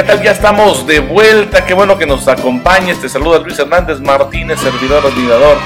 ¿qué tal? Ya estamos de vuelta. Qué bueno que nos acompañes. Te saluda Luis Hernández Martínez, servidor, admirador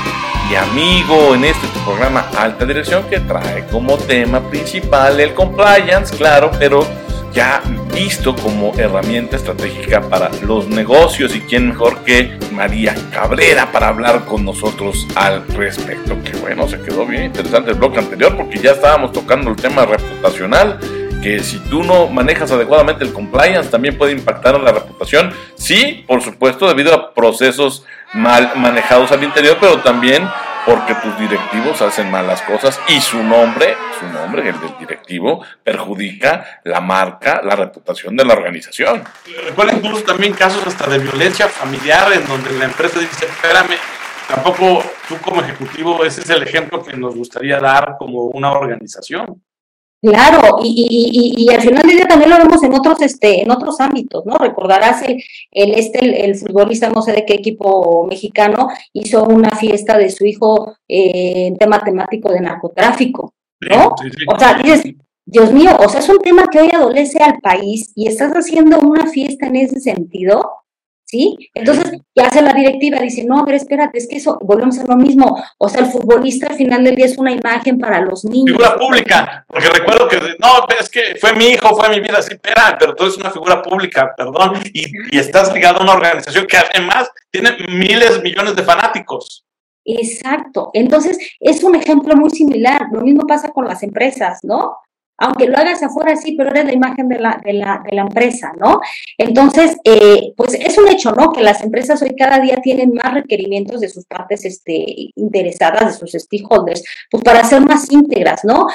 y amigo en este programa Alta Dirección que trae como tema principal el compliance, claro, pero ya visto como herramienta estratégica para los negocios y quién mejor que María Cabrera para hablar con nosotros al respecto. Que bueno, se quedó bien interesante el bloque anterior porque ya estábamos tocando el tema reputacional que si tú no manejas adecuadamente el compliance también puede impactar en la reputación. Sí, por supuesto, debido a procesos mal manejados al interior, pero también porque tus directivos hacen malas cosas y su nombre, su nombre, el del directivo, perjudica la marca, la reputación de la organización. Recuerda incluso también casos hasta de violencia familiar en donde la empresa dice, espérame, tampoco tú como ejecutivo, ese es el ejemplo que nos gustaría dar como una organización. Claro, y, y, y, al final del día también lo vemos en otros, este, en otros ámbitos, ¿no? Recordarás el, el este, el, futbolista, no sé de qué equipo mexicano, hizo una fiesta de su hijo eh, en tema temático de narcotráfico, ¿no? O sea, dices, Dios mío, o sea, es un tema que hoy adolece al país y estás haciendo una fiesta en ese sentido, ¿sí? Entonces, ¿qué hace la directiva? Dice, no, a ver, espérate, es que eso, volvemos a lo mismo. O sea, el futbolista al final del día es una imagen para los niños. Figura pública, porque recuerdo que, no, es que fue mi hijo, fue mi vida, sí, espera, pero tú eres una figura pública, perdón, y, y estás ligado a una organización que además tiene miles, millones de fanáticos. Exacto. Entonces, es un ejemplo muy similar. Lo mismo pasa con las empresas, ¿no? Aunque lo hagas afuera, sí, pero eres la imagen de la, de la, de la empresa, ¿no? Entonces, eh, pues es un hecho, ¿no? Que las empresas hoy cada día tienen más requerimientos de sus partes este, interesadas, de sus stakeholders, pues para ser más íntegras, ¿no?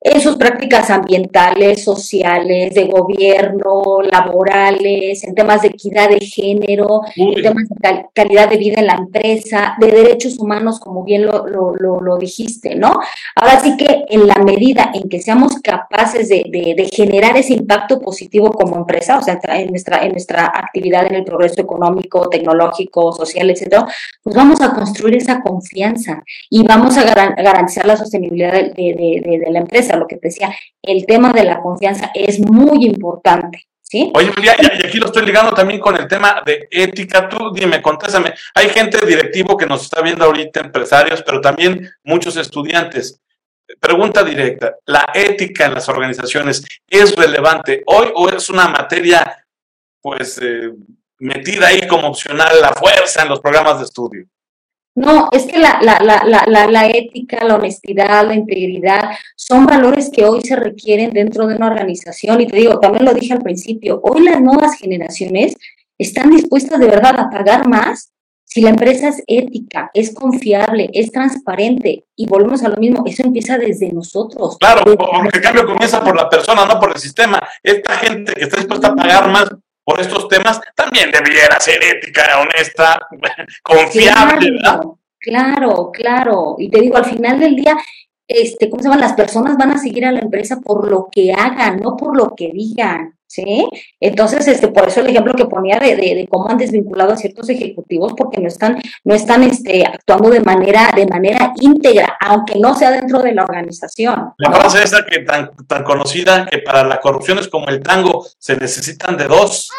En sus prácticas ambientales, sociales, de gobierno, laborales, en temas de equidad de género, en temas de calidad de vida en la empresa, de derechos humanos, como bien lo, lo, lo, dijiste, ¿no? Ahora sí que en la medida en que seamos capaces de, de, de, generar ese impacto positivo como empresa, o sea, en nuestra, en nuestra actividad en el progreso económico, tecnológico, social, etcétera, pues vamos a construir esa confianza y vamos a garantizar la sostenibilidad de, de la empresa lo que te decía, el tema de la confianza es muy importante. ¿Sí? Oye, María, y aquí lo estoy ligando también con el tema de ética. Tú dime, contéstame. Hay gente directivo que nos está viendo ahorita, empresarios, pero también muchos estudiantes. Pregunta directa, ¿la ética en las organizaciones es relevante hoy o es una materia, pues, eh, metida ahí como opcional la fuerza en los programas de estudio? No, es que la, la, la, la, ética, la honestidad, la integridad son valores que hoy se requieren dentro de una organización. Y te digo, también lo dije al principio, hoy las nuevas generaciones están dispuestas de verdad a pagar más si la empresa es ética, es confiable, es transparente. Y volvemos a lo mismo, eso empieza desde nosotros. Claro, aunque el cambio comienza por la persona, no por el sistema. Esta gente que está dispuesta a pagar más por estos temas, también debiera ser ética, honesta, confiable, ¿verdad? Claro, claro. Y te digo, al final del día, este, ¿cómo se llama? Las personas van a seguir a la empresa por lo que hagan, no por lo que digan. ¿sí? Entonces, este, por eso el ejemplo que ponía de, de, cómo han desvinculado a ciertos ejecutivos porque no están, no están este, actuando de manera, de manera íntegra, aunque no sea dentro de la organización. La frase esa que tan, tan conocida que para la corrupción es como el tango, se necesitan de dos.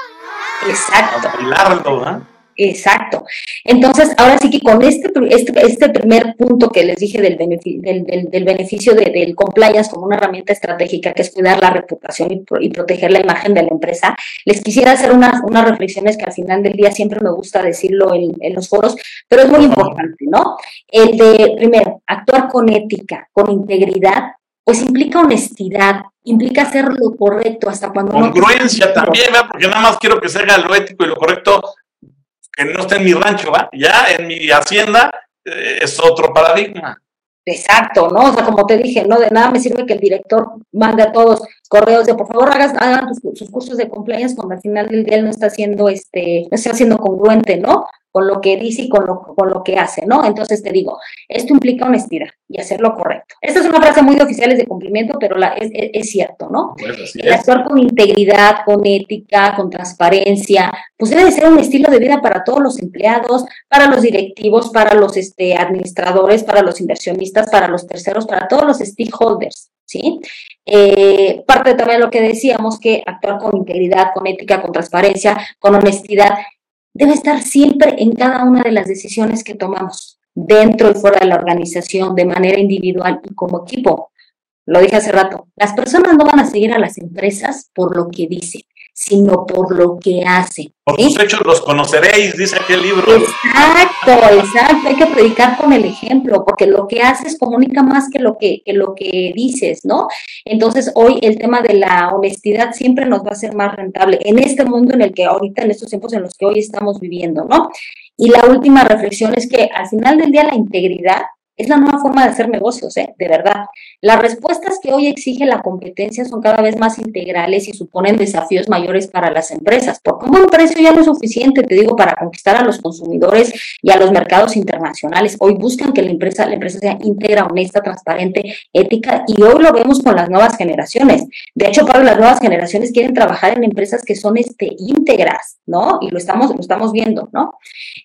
Exacto. Para bailarlo, ¿no? Exacto. Entonces, ahora sí que con este, este, este primer punto que les dije del, beneficio, del, del, beneficio de, del compliance como una herramienta estratégica, que es cuidar la reputación y, y proteger la imagen de la empresa, les quisiera hacer unas, unas reflexiones que al final del día siempre me gusta decirlo en, en los foros, pero es muy importante, ¿no? El de, primero, actuar con ética, con integridad, pues implica honestidad, implica hacer lo correcto hasta cuando... Congruencia no también, ¿verdad? porque nada más quiero que se haga lo ético y lo correcto que no está en mi rancho, ¿va? Ya en mi hacienda eh, es otro paradigma. Exacto, ¿no? O sea, como te dije, no de nada me sirve que el director mande a todos correos de por favor hagas, hagan sus, cursos de compliance cuando al final del día él no está haciendo este, no está siendo congruente, ¿no? Con lo que dice y con lo, con lo que hace, ¿no? Entonces te digo, esto implica honestidad y hacer lo correcto. Esta es una frase muy de oficiales de cumplimiento, pero la, es, es, cierto, ¿no? El actuar con integridad, con ética, con transparencia, pues debe ser un estilo de vida para todos los empleados, para los directivos, para los este, administradores, para los inversionistas, para los terceros, para todos los stakeholders. ¿sí? Eh, parte también de lo que decíamos, que actuar con integridad, con ética, con transparencia, con honestidad, debe estar siempre en cada una de las decisiones que tomamos, dentro y fuera de la organización, de manera individual y como equipo. Lo dije hace rato, las personas no van a seguir a las empresas por lo que dicen, sino por lo que hace. Por sus hechos los conoceréis, dice aquel libro. Exacto, exacto. Hay que predicar con el ejemplo, porque lo que haces comunica más que lo que, que lo que dices, ¿no? Entonces, hoy el tema de la honestidad siempre nos va a ser más rentable en este mundo en el que ahorita, en estos tiempos en los que hoy estamos viviendo, ¿no? Y la última reflexión es que al final del día la integridad es la nueva forma de hacer negocios, ¿eh? de verdad. Las respuestas que hoy exige la competencia son cada vez más integrales y suponen desafíos mayores para las empresas, porque un precio ya no es suficiente, te digo, para conquistar a los consumidores y a los mercados internacionales. Hoy buscan que la empresa, la empresa sea íntegra, honesta, transparente, ética, y hoy lo vemos con las nuevas generaciones. De hecho, para las nuevas generaciones quieren trabajar en empresas que son este, íntegras, ¿no? Y lo estamos, estamos viendo, ¿no?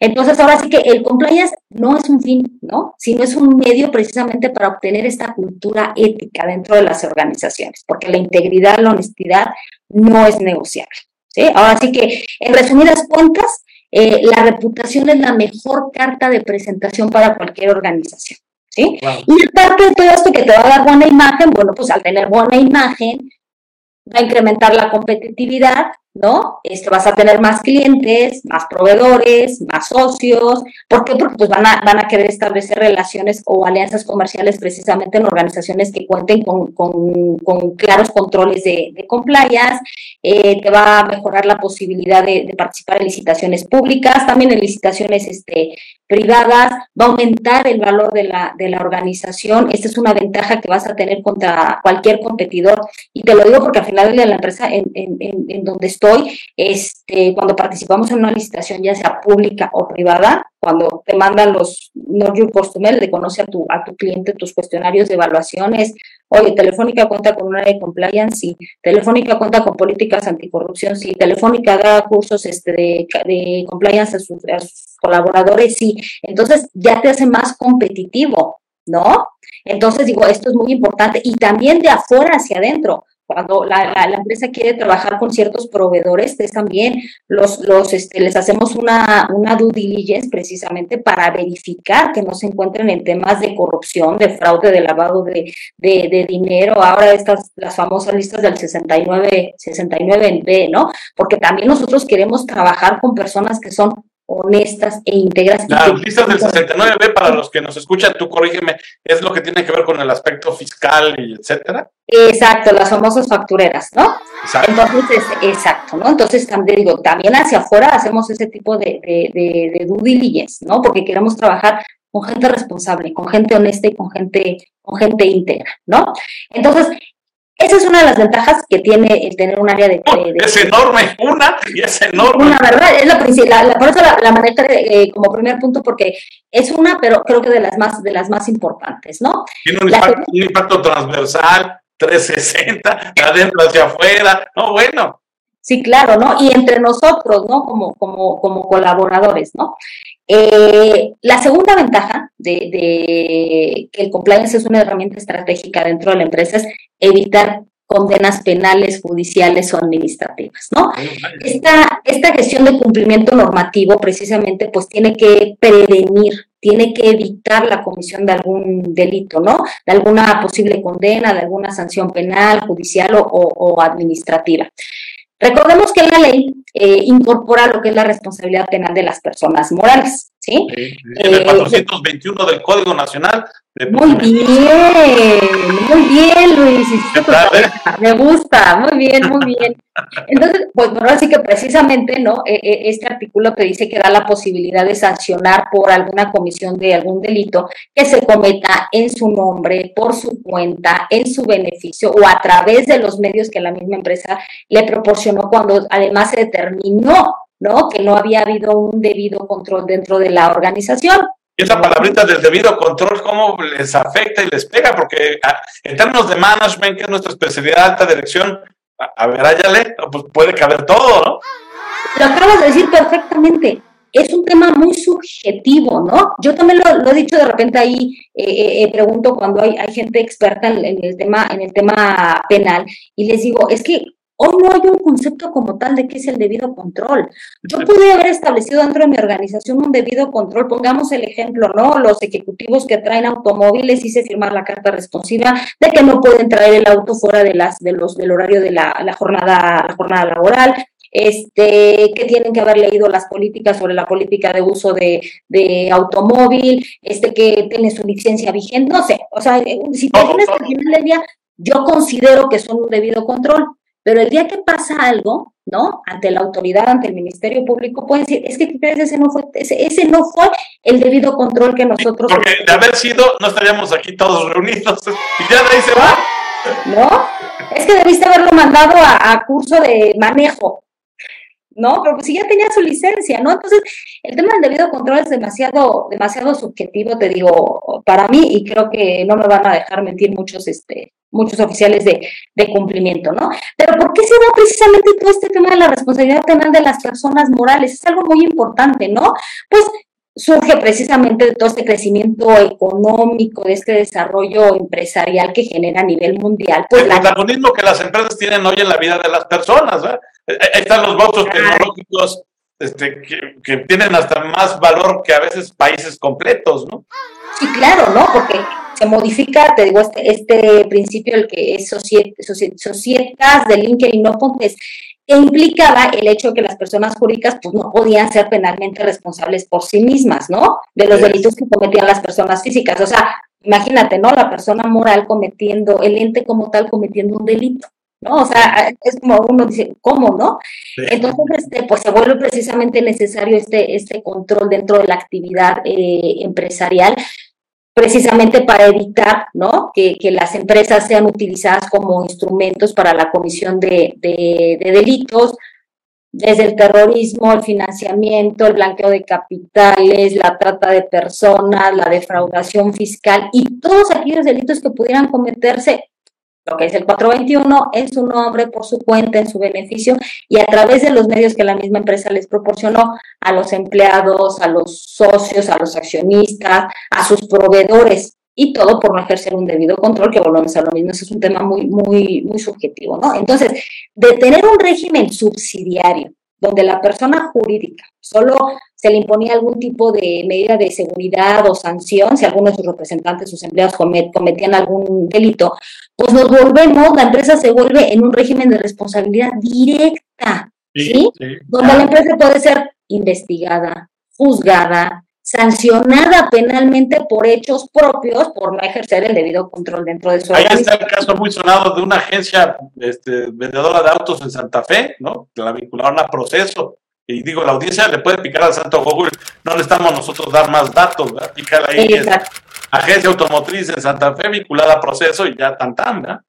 Entonces, ahora sí que el compliance no es un fin, ¿no? Sino es un un medio precisamente para obtener esta cultura ética dentro de las organizaciones, porque la integridad, la honestidad no es negociable. ¿sí? Ahora sí que, en resumidas cuentas, eh, la reputación es la mejor carta de presentación para cualquier organización. ¿sí? Y aparte de todo esto que te va a dar buena imagen, bueno, pues al tener buena imagen, va a incrementar la competitividad, ¿no? Este, vas a tener más clientes, más proveedores, más socios. ¿Por qué? Porque pues van a, van a querer establecer relaciones o alianzas comerciales precisamente en organizaciones que cuenten con, claros controles de, de compliance. Eh, te va a mejorar la posibilidad de, participar en licitaciones públicas, también en licitaciones este, privadas, va a aumentar el valor de la, de la organización. Esta es una ventaja que vas a tener contra cualquier competidor. Y te lo digo porque al final de la empresa en, en, en donde estoy, este, cuando participamos en una licitación, ya sea pública o privada, cuando te mandan los no your customer, le conoce a tu, a tu cliente tus cuestionarios de evaluaciones, oye, Telefónica cuenta con una área de compliance, sí, Telefónica cuenta con políticas anticorrupción, sí, Telefónica da cursos este, de, compliance a sus colaboradores, sí, entonces ya te hace más competitivo, ¿no? Entonces digo, esto es muy importante. Y también de afuera hacia adentro cuando la, la, empresa quiere trabajar con ciertos proveedores, es también los, los, este, les hacemos una, una due diligence precisamente para verificar que no se encuentren en temas de corrupción, de fraude, de lavado de, de, de dinero. Ahora estas, las famosas listas del 69, 69 en B, ¿no? Porque también nosotros queremos trabajar con personas que son honestas e íntegras. Las listas del 69B, para los que nos escuchan, tú corrígeme, es lo que tiene que ver con el aspecto fiscal y etcétera. Exacto, las famosas factureras, ¿no? Exacto. Entonces, exacto, ¿no? Entonces, también digo, también hacia afuera hacemos ese tipo de, de, de, de due diligence, ¿no? Porque queremos trabajar con gente responsable, con gente honesta y con gente, con gente íntegra, ¿no? Entonces, esa es una de las ventajas que tiene el tener un área de... es enorme, una y es enorme. Una, ¿verdad? Es la principal, por eso la, la eh, como primer punto, porque es una, pero creo que de las más, de las más importantes, ¿no? Tiene un, impacto, un impacto, transversal, 360, de adentro hacia afuera, no, bueno. Sí, claro, ¿no? Y entre nosotros, ¿no? Como, como, como colaboradores, ¿no? Eh, la segunda ventaja de, de, que el compliance es una herramienta estratégica dentro de la empresa es evitar condenas penales, judiciales o administrativas, ¿no? Esta, esta gestión de cumplimiento normativo precisamente pues tiene que prevenir, tiene que evitar la comisión de algún delito, ¿no? De alguna posible condena, de alguna sanción penal, judicial o, o administrativa. Recordemos que la ley eh, incorpora lo que es la responsabilidad penal de las personas morales, ¿sí? el 421 eh, del Código Nacional. Muy bien, muy bien, Luis. Me gusta, muy bien, muy bien. Entonces, pues bueno, así que precisamente, ¿no? E, e, este artículo te dice que da la posibilidad de sancionar por alguna comisión de algún delito que se cometa en su nombre, por su cuenta, en su beneficio o a través de los medios que la misma empresa le proporcionó cuando además se determinó, ¿no? Que no había habido un debido control dentro de la organización. Y esa palabrita del debido control, ¿cómo les afecta y les pega? Porque ah, en términos de management, que es nuestra especialidad, alta dirección, a, ver, áyale, pues puede caber todo, ¿no? Lo acabas de decir perfectamente. es un tema muy subjetivo, ¿no? Yo también lo, he dicho de repente ahí, eh, eh, eh, pregunto cuando hay, hay gente experta en, el tema, en el tema penal, y les digo, es que Hoy no hay un concepto como tal de qué es el debido control. Yo pude haber establecido dentro de mi organización un debido control. Pongamos el ejemplo, ¿no? Los ejecutivos que traen automóviles hice firmar la carta responsiva de que no pueden traer el auto fuera de las de los del horario de la, jornada la jornada laboral. Este, que tienen que haber leído las políticas sobre la política de uso de, de automóvil, este, que tiene su licencia vigente, no sé, o sea, situaciones que al final del día yo considero que son un debido control. Pero el día que pasa algo, ¿no? Ante la autoridad, ante el Ministerio Público, pueden decir, es que ese no fue, ese, no fue el debido control que nosotros. Porque de haber sido, no estaríamos aquí todos reunidos y ya de ahí se va. ¿No? Es que debiste haberlo mandado a curso de manejo, ¿no? Pero pues si ya tenía su licencia, ¿no? Entonces, el tema del debido control es demasiado, demasiado subjetivo, te digo, para mí, y creo que no me van a dejar mentir muchos, este, muchos oficiales de, de cumplimiento, ¿no? Pero ¿por qué se da precisamente todo este tema de la responsabilidad penal de las personas morales? Es algo muy importante, ¿no? Pues surge precisamente de todo este crecimiento económico, de este desarrollo empresarial que genera a nivel mundial. Pues el protagonismo que las empresas tienen hoy en la vida de las personas, ¿verdad? Están los votos tecnológicos este, que, tienen hasta más valor que a veces países completos, ¿no? Sí, claro, ¿no? Porque se modifica, te digo, este, este principio, el que es societas de LinkedIn, no pontes, que implicaba el hecho de que las personas jurídicas pues no podían ser penalmente responsables por sí mismas, ¿no? De los delitos que cometían las personas físicas. O sea, imagínate, ¿no? La persona moral cometiendo, el ente como tal cometiendo un delito. ¿No? O sea, es como uno dice, ¿cómo, no? Entonces, este, pues se vuelve precisamente necesario este, este control dentro de la actividad eh, empresarial, precisamente para evitar, ¿no? Que, las empresas sean utilizadas como instrumentos para la comisión de, de delitos, desde el terrorismo, el financiamiento, el blanqueo de capitales, la trata de personas, la defraudación fiscal y todos aquellos delitos que pudieran cometerse lo que es el 421 en su nombre, por su cuenta, en su beneficio y a través de los medios que la misma empresa les proporcionó a los empleados, a los socios, a los accionistas, a sus proveedores y todo por no ejercer un debido control, que volvemos a lo mismo, ese es un tema muy, muy, muy subjetivo, ¿no? Entonces, de tener un régimen subsidiario donde la persona jurídica solo se le imponía algún tipo de medida de seguridad o sanción si alguno de sus representantes, sus empleados cometían algún delito, pues nos volvemos, la empresa se vuelve en un régimen de responsabilidad directa, ¿sí? Donde la empresa puede ser investigada, juzgada, sancionada penalmente por hechos propios por no ejercer el debido control dentro de su Ahí está el caso muy sonado de una agencia este, vendedora de autos en Santa Fe, ¿no? Que la vincularon a proceso. Y digo, la audiencia le puede picar al santo Google, no necesitamos nosotros dar más datos, ¿verdad? Picar ahí, agencia automotriz en Santa Fe vinculada a proceso y ya tan tan, ¿verdad?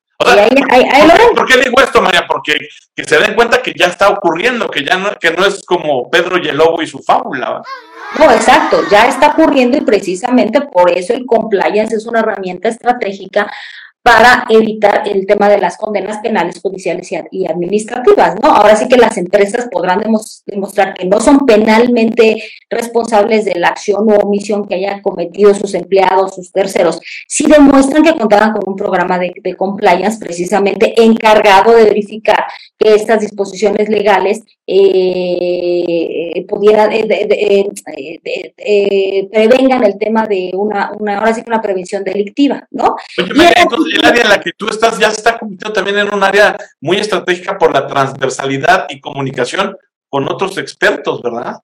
¿Por, qué, digo esto, María? Porque que se den cuenta que ya está ocurriendo, que ya no, que no es como Pedro y el Lobo y su fábula. No, exacto, ya está ocurriendo y precisamente por eso el compliance es una herramienta estratégica para evitar el tema de las condenas penales, judiciales y administrativas, ¿no? Ahora sí que las empresas podrán demostrar que no son penalmente responsables de la acción o omisión que hayan cometido sus empleados, sus terceros, si demuestran que contaban con un programa de, compliance precisamente encargado de verificar que estas disposiciones legales eh, pudieran, eh, eh, prevengan el tema de una, una, ahora sí que una prevención delictiva, ¿no? El área en la que tú estás ya se está convirtiendo también en un área muy estratégica por la transversalidad y comunicación con otros expertos, ¿verdad?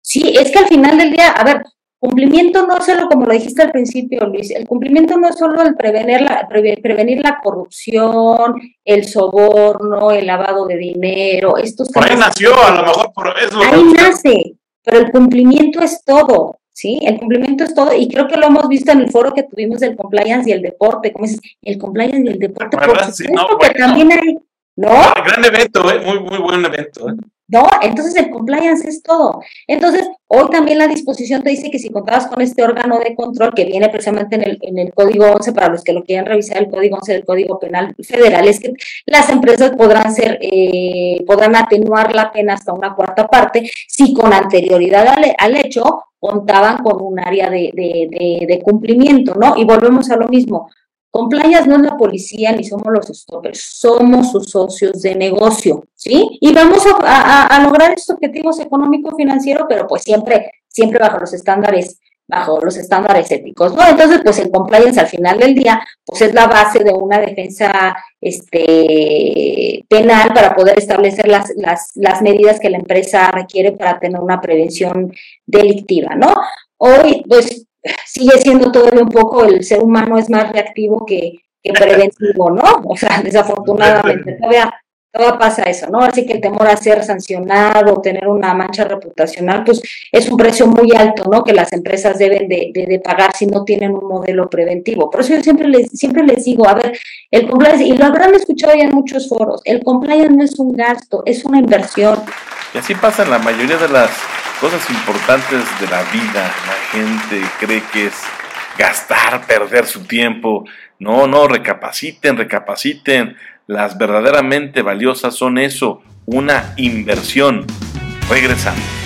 Sí, es que al final del día, a ver, cumplimiento no es solo, como lo dijiste al principio, Luis, el cumplimiento no es solo el prevenir la, prevenir la corrupción, el soborno, el lavado de dinero, estos Por ahí nació, a lo mejor por eso. Ahí nace, pero el cumplimiento es todo. ¿Sí? El cumplimiento es todo, y creo que lo hemos visto en el foro que tuvimos del compliance y el deporte, como dices, el compliance y el deporte, por supuesto que también hay, ¿no? Gran evento, ¿eh? muy, muy buen evento. ¿eh? ¿No? Entonces el compliance es todo. Entonces, hoy también la disposición te dice que si contabas con este órgano de control que viene precisamente en el, en el Código 11, para los que lo quieran revisar, el Código 11 del Código Penal Federal, es que las empresas podrán ser, eh, podrán atenuar la pena hasta una cuarta parte si con anterioridad al, al hecho contaban con un área de, de, de, de cumplimiento, ¿no? Y volvemos a lo mismo Compliance no es la policía ni somos los stoppers, somos sus socios de negocio, ¿sí? Y vamos a, lograr estos objetivos económico-financieros, pero pues siempre, siempre bajo los estándares, bajo los estándares éticos, ¿no? Entonces, pues el compliance al final del día, pues es la base de una defensa este, penal para poder establecer las, las, las medidas que la empresa requiere para tener una prevención delictiva, ¿no? Hoy, pues sigue siendo todavía un poco, el ser humano es más reactivo que, preventivo, ¿no? O sea, desafortunadamente todavía, todavía pasa eso, ¿no? Así que el temor a ser sancionado, tener una mancha reputacional, pues es un precio muy alto, ¿no? Que las empresas deben de, de, pagar si no tienen un modelo preventivo. Por eso yo siempre les, siempre les digo, a ver, el compliance, y lo habrán escuchado ya en muchos foros, el compliance no es un gasto, es una inversión. Y así pasa en la mayoría de las cosas importantes de la vida. La gente cree que es gastar, perder su tiempo. No, no, recapaciten, recapaciten. Las verdaderamente valiosas son eso, una inversión. Regresamos.